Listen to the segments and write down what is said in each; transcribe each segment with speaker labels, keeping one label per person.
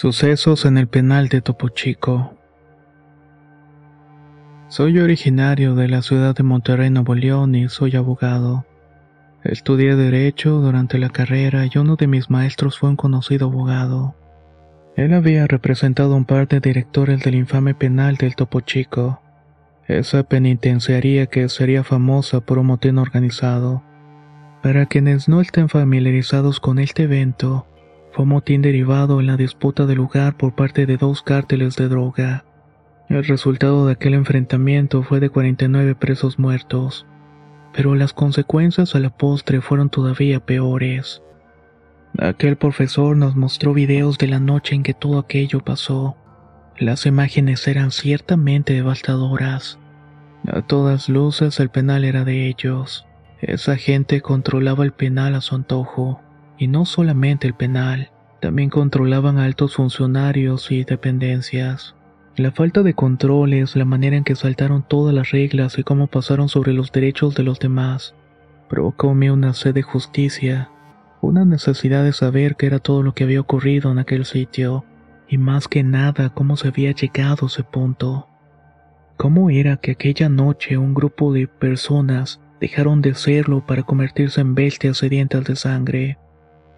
Speaker 1: Sucesos en el penal de Topo Chico. Soy originario de la ciudad de Monterrey, Nuevo León y soy abogado. Estudié Derecho durante la carrera y uno de mis maestros fue un conocido abogado. Él había representado un par de directores del infame penal del Topo Chico, esa penitenciaría que sería famosa por un motín organizado. Para quienes no estén familiarizados con este evento, motín derivado en la disputa del lugar por parte de dos cárteles de droga. El resultado de aquel enfrentamiento fue de 49 presos muertos, pero las consecuencias a la postre fueron todavía peores. Aquel profesor nos mostró videos de la noche en que todo aquello pasó. Las imágenes eran ciertamente devastadoras. A todas luces el penal era de ellos. Esa gente controlaba el penal a su antojo. Y no solamente el penal, también controlaban a altos funcionarios y dependencias. La falta de controles, la manera en que saltaron todas las reglas y cómo pasaron sobre los derechos de los demás, provocóme una sed de justicia, una necesidad de saber qué era todo lo que había ocurrido en aquel sitio, y más que nada cómo se había llegado a ese punto. ¿Cómo era que aquella noche un grupo de personas dejaron de serlo para convertirse en bestias sedientas de sangre?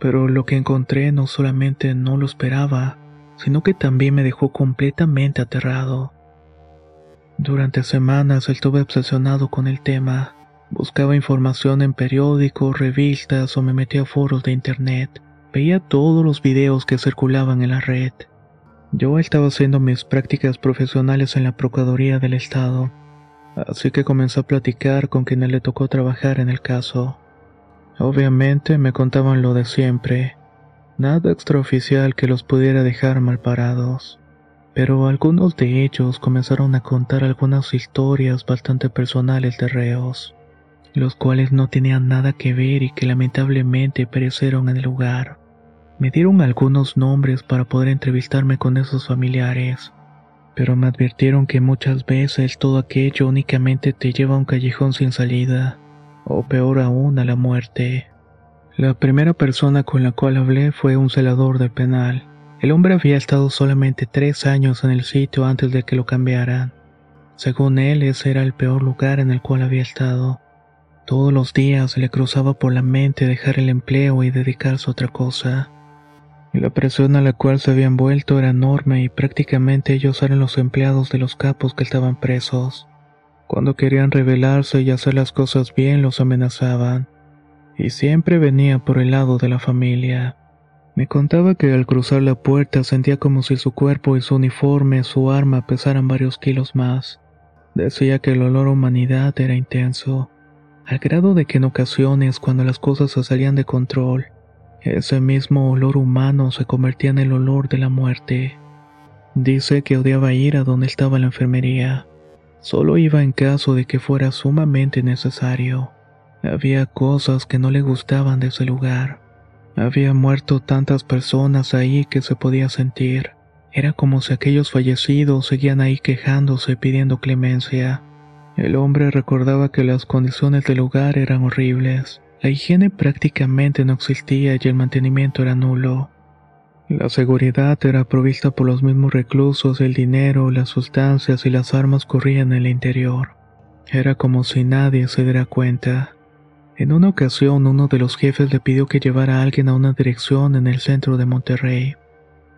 Speaker 1: Pero lo que encontré no solamente no lo esperaba, sino que también me dejó completamente aterrado. Durante semanas estuve obsesionado con el tema. Buscaba información en periódicos, revistas o me metía a foros de internet. Veía todos los videos que circulaban en la red. Yo estaba haciendo mis prácticas profesionales en la Procuraduría del Estado, así que comencé a platicar con quienes le tocó trabajar en el caso. Obviamente me contaban lo de siempre, nada extraoficial que los pudiera dejar mal parados, pero algunos de ellos comenzaron a contar algunas historias bastante personales de reos, los cuales no tenían nada que ver y que lamentablemente perecieron en el lugar. Me dieron algunos nombres para poder entrevistarme con esos familiares, pero me advirtieron que muchas veces todo aquello únicamente te lleva a un callejón sin salida o peor aún a la muerte. La primera persona con la cual hablé fue un celador del penal. El hombre había estado solamente tres años en el sitio antes de que lo cambiaran. Según él, ese era el peor lugar en el cual había estado. Todos los días le cruzaba por la mente dejar el empleo y dedicarse a otra cosa. La presión a la cual se habían vuelto era enorme y prácticamente ellos eran los empleados de los capos que estaban presos. Cuando querían rebelarse y hacer las cosas bien los amenazaban. Y siempre venía por el lado de la familia. Me contaba que al cruzar la puerta sentía como si su cuerpo y su uniforme, su arma pesaran varios kilos más. Decía que el olor humanidad era intenso, al grado de que en ocasiones cuando las cosas se salían de control, ese mismo olor humano se convertía en el olor de la muerte. Dice que odiaba ir a donde estaba la enfermería. Solo iba en caso de que fuera sumamente necesario. Había cosas que no le gustaban de ese lugar. Había muerto tantas personas ahí que se podía sentir. Era como si aquellos fallecidos seguían ahí quejándose pidiendo clemencia. El hombre recordaba que las condiciones del lugar eran horribles. La higiene prácticamente no existía y el mantenimiento era nulo. La seguridad era provista por los mismos reclusos, el dinero, las sustancias y las armas corrían en el interior. Era como si nadie se diera cuenta. En una ocasión uno de los jefes le pidió que llevara a alguien a una dirección en el centro de Monterrey.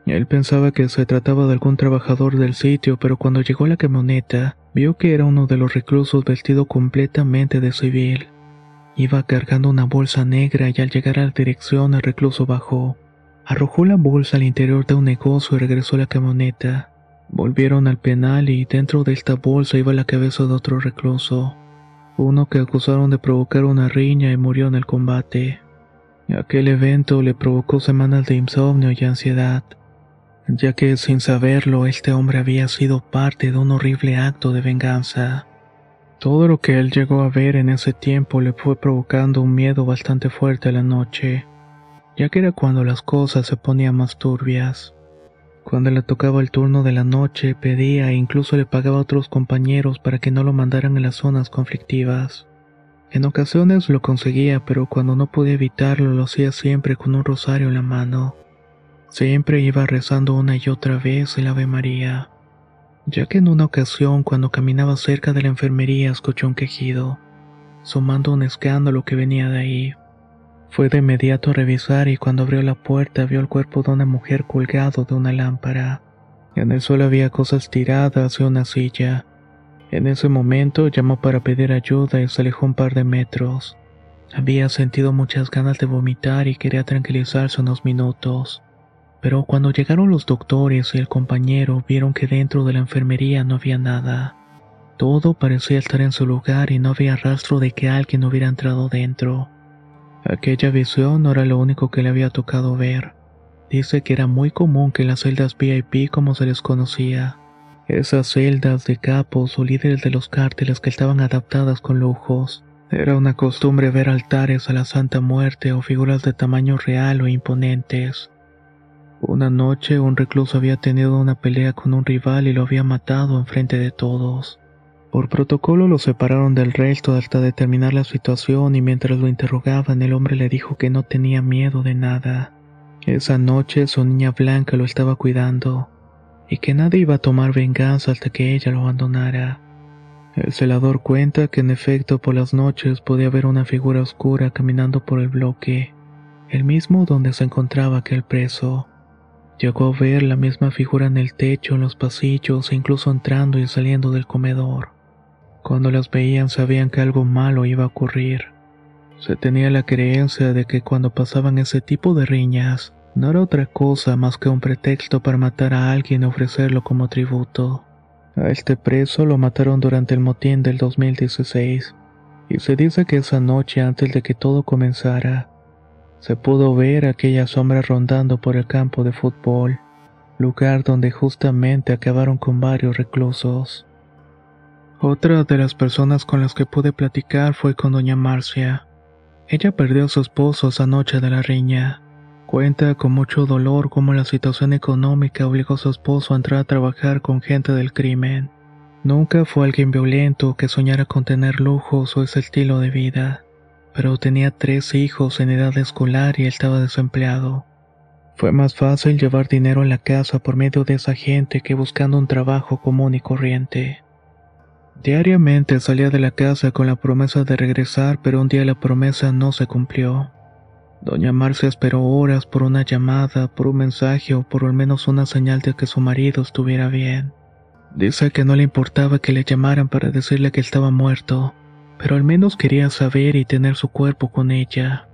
Speaker 1: Él pensaba que se trataba de algún trabajador del sitio, pero cuando llegó la camioneta, vio que era uno de los reclusos vestido completamente de civil. Iba cargando una bolsa negra y al llegar a la dirección el recluso bajó. Arrojó la bolsa al interior de un negocio y regresó a la camioneta. Volvieron al penal y dentro de esta bolsa iba la cabeza de otro recluso, uno que acusaron de provocar una riña y murió en el combate. Aquel evento le provocó semanas de insomnio y ansiedad, ya que sin saberlo este hombre había sido parte de un horrible acto de venganza. Todo lo que él llegó a ver en ese tiempo le fue provocando un miedo bastante fuerte a la noche, ya que era cuando las cosas se ponían más turbias. Cuando le tocaba el turno de la noche, pedía e incluso le pagaba a otros compañeros para que no lo mandaran a las zonas conflictivas. En ocasiones lo conseguía, pero cuando no podía evitarlo lo hacía siempre con un rosario en la mano. Siempre iba rezando una y otra vez el Ave María, ya que en una ocasión cuando caminaba cerca de la enfermería escuchó un quejido, sumando un escándalo que venía de ahí. Fue de inmediato a revisar y cuando abrió la puerta vio el cuerpo de una mujer colgado de una lámpara. En el suelo había cosas tiradas y una silla. En ese momento llamó para pedir ayuda y se alejó un par de metros. Había sentido muchas ganas de vomitar y quería tranquilizarse unos minutos. Pero cuando llegaron los doctores y el compañero vieron que dentro de la enfermería no había nada. Todo parecía estar en su lugar y no había rastro de que alguien hubiera entrado dentro. Aquella visión no era lo único que le había tocado ver. Dice que era muy común que en las celdas VIP como se les conocía, esas celdas de capos o líderes de los cárteles que estaban adaptadas con lujos. Era una costumbre ver altares a la Santa Muerte o figuras de tamaño real o imponentes. Una noche un recluso había tenido una pelea con un rival y lo había matado enfrente de todos. Por protocolo lo separaron del resto hasta determinar la situación y mientras lo interrogaban el hombre le dijo que no tenía miedo de nada. Esa noche su niña blanca lo estaba cuidando y que nadie iba a tomar venganza hasta que ella lo abandonara. El celador cuenta que en efecto por las noches podía ver una figura oscura caminando por el bloque, el mismo donde se encontraba aquel preso. Llegó a ver la misma figura en el techo, en los pasillos e incluso entrando y saliendo del comedor. Cuando las veían sabían que algo malo iba a ocurrir. Se tenía la creencia de que cuando pasaban ese tipo de riñas, no era otra cosa más que un pretexto para matar a alguien y ofrecerlo como tributo. A este preso lo mataron durante el motín del 2016, y se dice que esa noche antes de que todo comenzara, se pudo ver aquella sombra rondando por el campo de fútbol, lugar donde justamente acabaron con varios reclusos. Otra de las personas con las que pude platicar fue con doña Marcia. Ella perdió a su esposo esa noche de la riña. Cuenta con mucho dolor cómo la situación económica obligó a su esposo a entrar a trabajar con gente del crimen. Nunca fue alguien violento que soñara con tener lujos o ese estilo de vida, pero tenía tres hijos en edad escolar y él estaba desempleado. Fue más fácil llevar dinero a la casa por medio de esa gente que buscando un trabajo común y corriente. Diariamente salía de la casa con la promesa de regresar, pero un día la promesa no se cumplió. Doña Marcia esperó horas por una llamada, por un mensaje o por al menos una señal de que su marido estuviera bien. Dice que no le importaba que le llamaran para decirle que estaba muerto, pero al menos quería saber y tener su cuerpo con ella.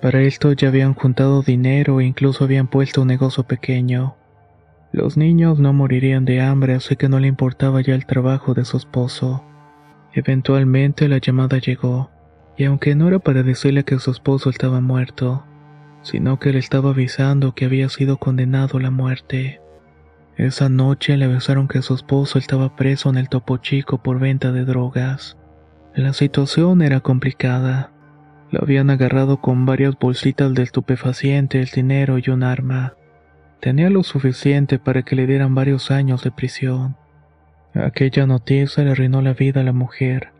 Speaker 1: Para esto ya habían juntado dinero e incluso habían puesto un negocio pequeño. Los niños no morirían de hambre, así que no le importaba ya el trabajo de su esposo. Eventualmente la llamada llegó y aunque no era para decirle que su esposo estaba muerto, sino que le estaba avisando que había sido condenado a la muerte. Esa noche le avisaron que su esposo estaba preso en el Topo Chico por venta de drogas. La situación era complicada. Lo habían agarrado con varias bolsitas de estupefacientes, dinero y un arma. Tenía lo suficiente para que le dieran varios años de prisión. Aquella noticia le arruinó la vida a la mujer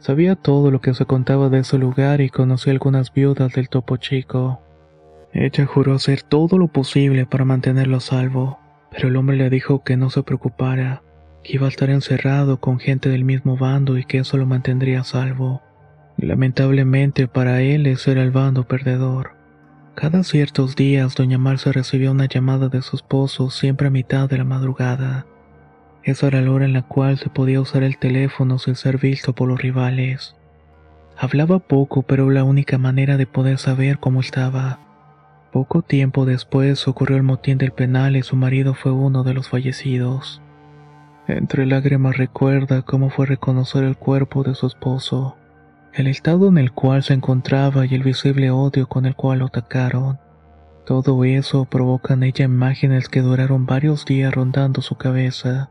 Speaker 1: Sabía todo lo que se contaba de ese lugar y conocía algunas viudas del Topo Chico. Ella juró hacer todo lo posible para mantenerlo a salvo, pero el hombre le dijo que no se preocupara, que iba a estar encerrado con gente del mismo bando y que eso lo mantendría a salvo. Lamentablemente para él ese era el bando perdedor. Cada ciertos días doña Marcia recibía una llamada de su esposo siempre a mitad de la madrugada. Esa era la hora en la cual se podía usar el teléfono sin ser visto por los rivales. Hablaba poco, pero la única manera de poder saber cómo estaba. Poco tiempo después ocurrió el motín del penal y su marido fue uno de los fallecidos. Entre lágrimas recuerda cómo fue reconocer el cuerpo de su esposo. El estado en el cual se encontraba y el visible odio con el cual lo atacaron. Todo eso provoca en ella imágenes que duraron varios días rondando su cabeza.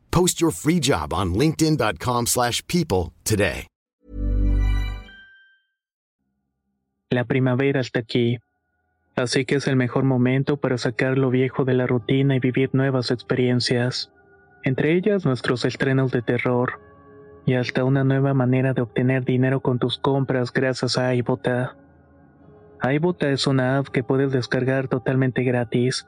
Speaker 2: Post your free job on linkedin.com slash people today.
Speaker 1: La primavera está aquí, así que es el mejor momento para sacar lo viejo de la rutina y vivir nuevas experiencias, entre ellas nuestros estrenos de terror, y hasta una nueva manera de obtener dinero con tus compras gracias a iBota. iBota es una app que puedes descargar totalmente gratis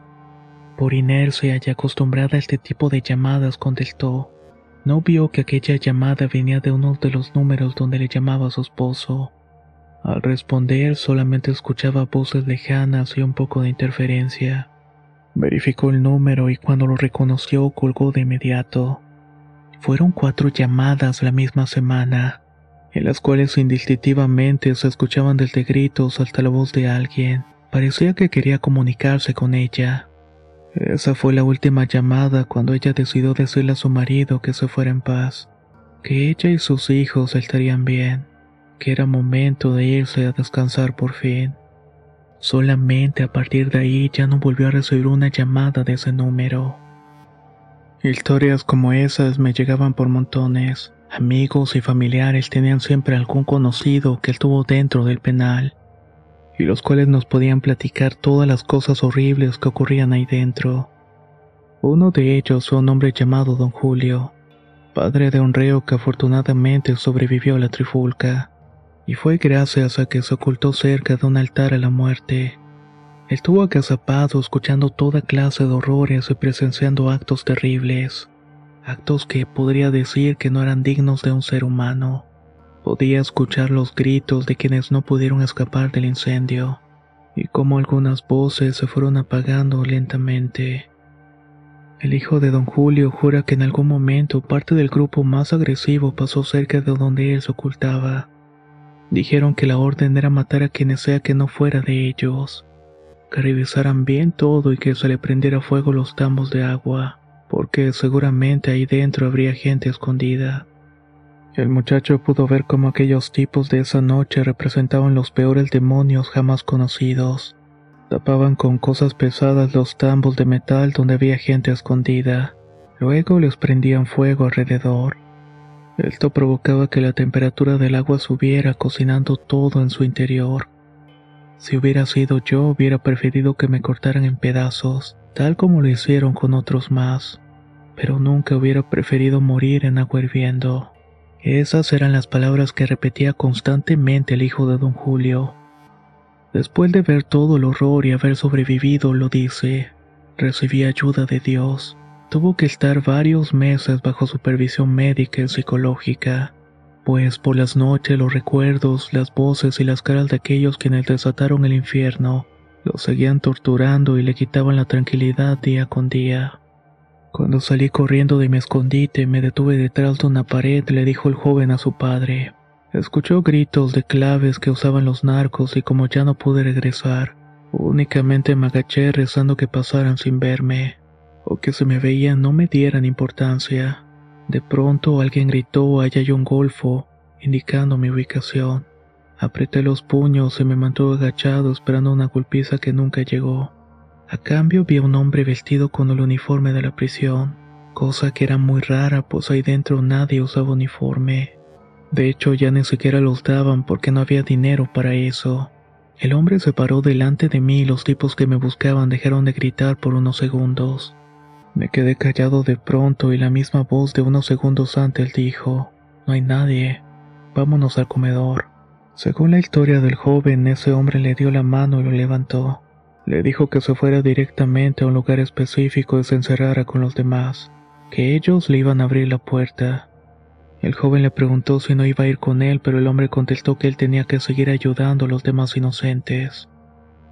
Speaker 1: Por inercia y acostumbrada a este tipo de llamadas contestó. No vio que aquella llamada venía de uno de los números donde le llamaba a su esposo. Al responder solamente escuchaba voces lejanas y un poco de interferencia. Verificó el número y cuando lo reconoció colgó de inmediato. Fueron cuatro llamadas la misma semana, en las cuales indistintivamente se escuchaban desde gritos hasta la voz de alguien. Parecía que quería comunicarse con ella. Esa fue la última llamada cuando ella decidió decirle a su marido que se fuera en paz, que ella y sus hijos estarían bien, que era momento de irse a descansar por fin. Solamente a partir de ahí ya no volvió a recibir una llamada de ese número. Historias como esas me llegaban por montones. Amigos y familiares tenían siempre algún conocido que estuvo dentro del penal y los cuales nos podían platicar todas las cosas horribles que ocurrían ahí dentro. Uno de ellos fue un hombre llamado Don Julio, padre de un reo que afortunadamente sobrevivió a la trifulca, y fue gracias a que se ocultó cerca de un altar a la muerte. Estuvo agazapado escuchando toda clase de horrores y presenciando actos terribles, actos que podría decir que no eran dignos de un ser humano. Podía escuchar los gritos de quienes no pudieron escapar del incendio, y cómo algunas voces se fueron apagando lentamente. El hijo de don Julio jura que en algún momento parte del grupo más agresivo pasó cerca de donde él se ocultaba. Dijeron que la orden era matar a quienes sea que no fuera de ellos, que revisaran bien todo y que se le prendiera fuego los tambos de agua, porque seguramente ahí dentro habría gente escondida. El muchacho pudo ver cómo aquellos tipos de esa noche representaban los peores demonios jamás conocidos. Tapaban con cosas pesadas los tambos de metal donde había gente escondida. Luego les prendían fuego alrededor. Esto provocaba que la temperatura del agua subiera, cocinando todo en su interior. Si hubiera sido yo, hubiera preferido que me cortaran en pedazos, tal como lo hicieron con otros más, pero nunca hubiera preferido morir en agua hirviendo. Esas eran las palabras que repetía constantemente el hijo de don Julio. Después de ver todo el horror y haber sobrevivido, lo dice, recibí ayuda de Dios. Tuvo que estar varios meses bajo supervisión médica y psicológica, pues por las noches los recuerdos, las voces y las caras de aquellos quienes desataron el infierno lo seguían torturando y le quitaban la tranquilidad día con día. Cuando salí corriendo de mi escondite, me detuve detrás de una pared, le dijo el joven a su padre. Escuchó gritos de claves que usaban los narcos y como ya no pude regresar, únicamente me agaché rezando que pasaran sin verme, o que se me veían no me dieran importancia. De pronto alguien gritó allá hay un golfo, indicando mi ubicación. Apreté los puños y me mantuve agachado esperando una golpiza que nunca llegó. A cambio vi a un hombre vestido con el uniforme de la prisión, cosa que era muy rara pues ahí dentro nadie usaba uniforme. De hecho, ya ni siquiera los daban porque no había dinero para eso. El hombre se paró delante de mí y los tipos que me buscaban dejaron de gritar por unos segundos. Me quedé callado de pronto y la misma voz de unos segundos antes dijo, No hay nadie, vámonos al comedor. Según la historia del joven, ese hombre le dio la mano y lo levantó. Le dijo que se fuera directamente a un lugar específico y se encerrara con los demás, que ellos le iban a abrir la puerta. El joven le preguntó si no iba a ir con él, pero el hombre contestó que él tenía que seguir ayudando a los demás inocentes.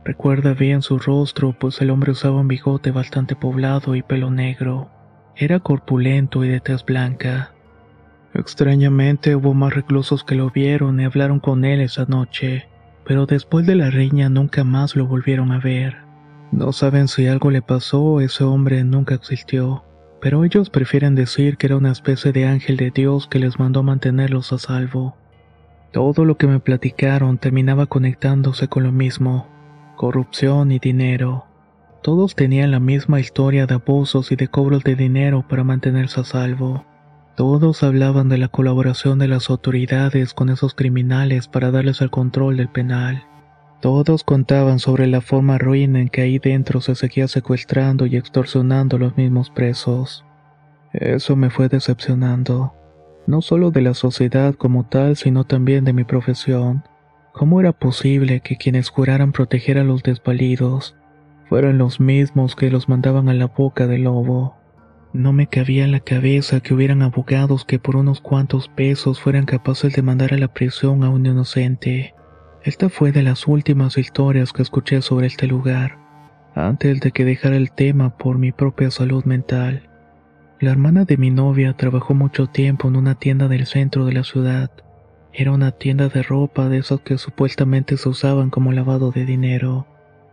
Speaker 1: Recuerda bien su rostro, pues el hombre usaba un bigote bastante poblado y pelo negro. Era corpulento y de tez blanca. Extrañamente hubo más reclusos que lo vieron y hablaron con él esa noche, pero después de la riña nunca más lo volvieron a ver. No saben si algo le pasó ese hombre nunca existió pero ellos prefieren decir que era una especie de ángel de Dios que les mandó mantenerlos a salvo. Todo lo que me platicaron terminaba conectándose con lo mismo, corrupción y dinero. Todos tenían la misma historia de abusos y de cobros de dinero para mantenerse a salvo. Todos hablaban de la colaboración de las autoridades con esos criminales para darles el control del penal. Todos contaban sobre la forma ruina en que ahí dentro se seguía secuestrando y extorsionando a los mismos presos. Eso me fue decepcionando, no solo de la sociedad como tal, sino también de mi profesión. ¿Cómo era posible que quienes juraran proteger a los desvalidos fueran los mismos que los mandaban a la boca del lobo? No me cabía en la cabeza que hubieran abogados que por unos cuantos pesos fueran capaces de mandar a la prisión a un inocente. Esta fue de las últimas historias que escuché sobre este lugar, antes de que dejara el tema por mi propia salud mental. La hermana de mi novia trabajó mucho tiempo en una tienda del centro de la ciudad. Era una tienda de ropa de esas que supuestamente se usaban como lavado de dinero.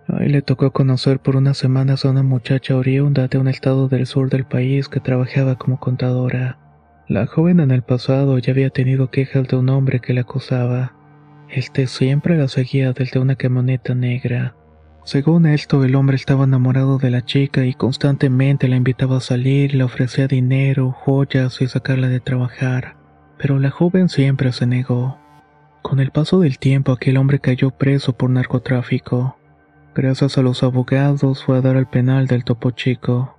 Speaker 1: Ahí le tocó conocer por unas semanas a una muchacha oriunda de un estado del sur del país que trabajaba como contadora. La joven en el pasado ya había tenido quejas de un hombre que la acosaba. Este siempre la seguía desde una camioneta negra. Según esto, el hombre estaba enamorado de la chica y constantemente la invitaba a salir, le ofrecía dinero, joyas y sacarla de trabajar. Pero la joven siempre se negó. Con el paso del tiempo, aquel hombre cayó preso por narcotráfico. Gracias a los abogados fue a dar al penal del Topo Chico.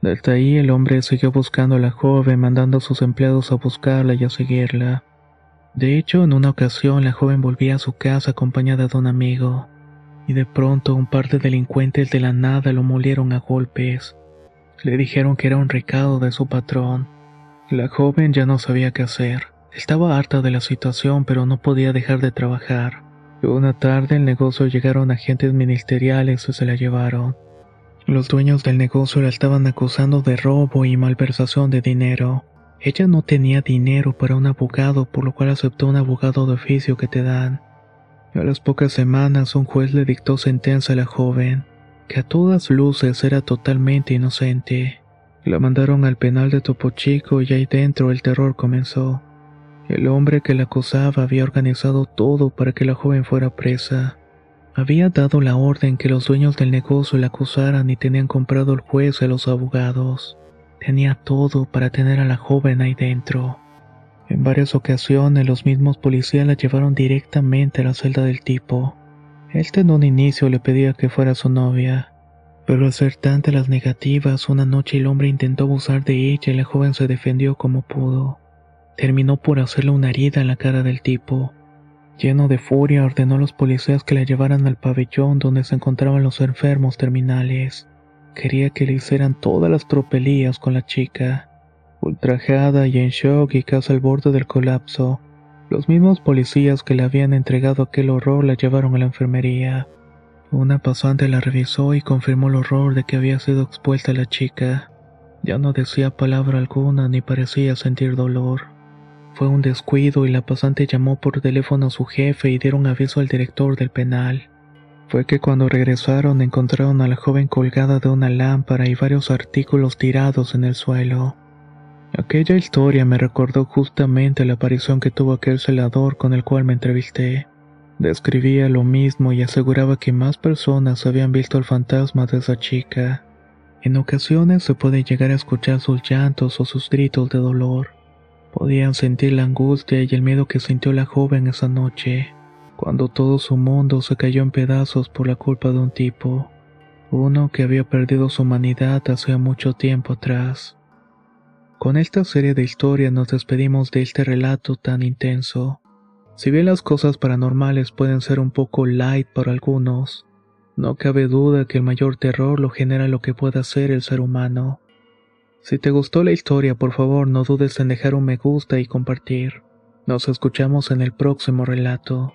Speaker 1: Desde ahí el hombre siguió buscando a la joven, mandando a sus empleados a buscarla y a seguirla. De hecho, en una ocasión la joven volvía a su casa acompañada de un amigo, y de pronto un par de delincuentes de la nada lo molieron a golpes. Le dijeron que era un recado de su patrón. La joven ya no sabía qué hacer. Estaba harta de la situación, pero no podía dejar de trabajar. Una tarde el negocio llegaron agentes ministeriales y se la llevaron. Los dueños del negocio la estaban acusando de robo y malversación de dinero. Ella no tenía dinero para un abogado, por lo cual aceptó un abogado de oficio que te dan. A las pocas semanas un juez le dictó sentencia a la joven, que a todas luces era totalmente inocente. La mandaron al penal de Topo Chico y ahí dentro el terror comenzó. El hombre que la acusaba había organizado todo para que la joven fuera presa. Había dado la orden que los dueños del negocio la acusaran y tenían comprado el juez y a los abogados. Tenía todo para tener a la joven ahí dentro. En varias ocasiones los mismos policías la llevaron directamente a la celda del tipo. Este en un inicio le pedía que fuera su novia, pero al ser las negativas, una noche el hombre intentó abusar de ella y la joven se defendió como pudo. Terminó por hacerle una herida en la cara del tipo. Lleno de furia, ordenó a los policías que la llevaran al pabellón donde se encontraban los enfermos terminales. Quería que le hicieran todas las tropelías con la chica. Ultrajada y en shock y casi al borde del colapso, los mismos policías que le habían entregado aquel horror la llevaron a la enfermería. Una pasante la revisó y confirmó el horror de que había sido expuesta la chica. Ya no decía palabra alguna ni parecía sentir dolor. Fue un descuido y la pasante llamó por teléfono a su jefe y dieron aviso al director del penal. Fue que cuando regresaron encontraron a la joven colgada de una lámpara y varios artículos tirados en el suelo. Aquella historia me recordó justamente la aparición que tuvo aquel celador con el cual me entrevisté. Describía lo mismo y aseguraba que más personas habían visto el fantasma de esa chica. En ocasiones se puede llegar a escuchar sus llantos o sus gritos de dolor. Podían sentir la angustia y el miedo que sintió la joven esa noche, cuando todo su mundo se cayó en pedazos por la culpa de un tipo, uno que había perdido su humanidad hace mucho tiempo atrás. Con esta serie de historias nos despedimos de este relato tan intenso. Si bien las cosas paranormales pueden ser un poco light para algunos, no cabe duda que el mayor terror lo genera lo que pueda ser el ser humano. Si te gustó la historia, por favor no dudes en dejar un me gusta y compartir. Nos escuchamos en el próximo relato.